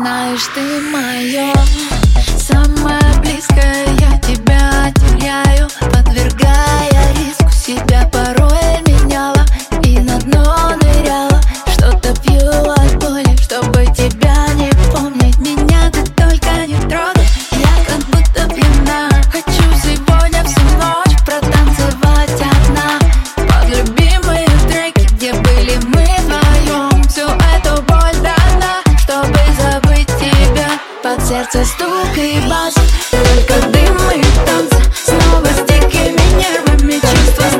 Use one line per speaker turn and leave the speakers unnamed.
Знаешь, ты мое самое близкое. сердце стук и бас Только дым и танцы Снова с дикими нервами чувства